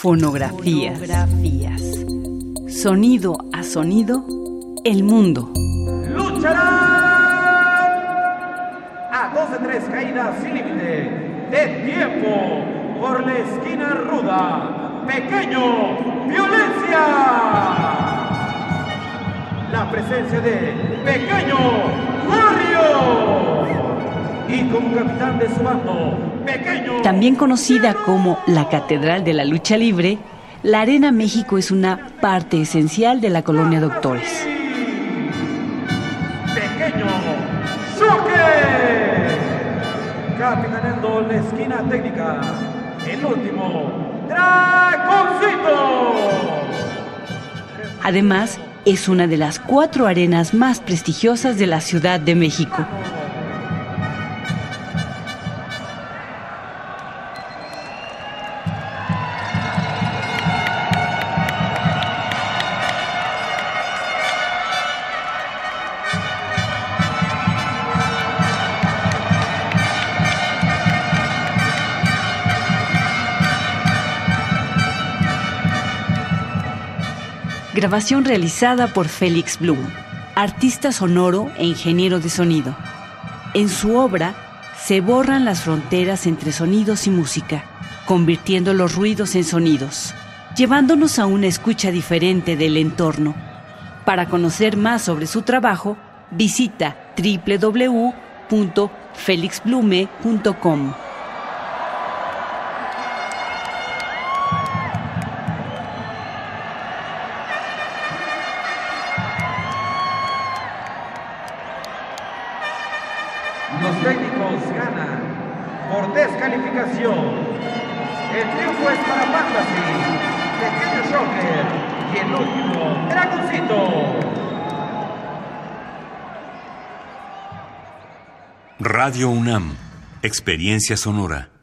Fonografías. Sonido a sonido, el mundo. Lucharán a 12-3 caídas sin límite de tiempo por la esquina ruda. Pequeño, violencia. La presencia de Pequeño Barrio. Y como capitán de su bando. También conocida como la Catedral de la Lucha Libre, la Arena México es una parte esencial de la colonia Doctores. Pequeño choque. Capitaneando la esquina técnica. El último, Dragoncito. Además, es una de las cuatro arenas más prestigiosas de la Ciudad de México. Grabación realizada por Félix Blum, artista sonoro e ingeniero de sonido. En su obra se borran las fronteras entre sonidos y música, convirtiendo los ruidos en sonidos, llevándonos a una escucha diferente del entorno. Para conocer más sobre su trabajo, visita www.felixblume.com. Los técnicos ganan por descalificación. El triunfo es para Fantasy, Pequeño Shocker y el último, Dragoncito. Radio UNAM, Experiencia Sonora.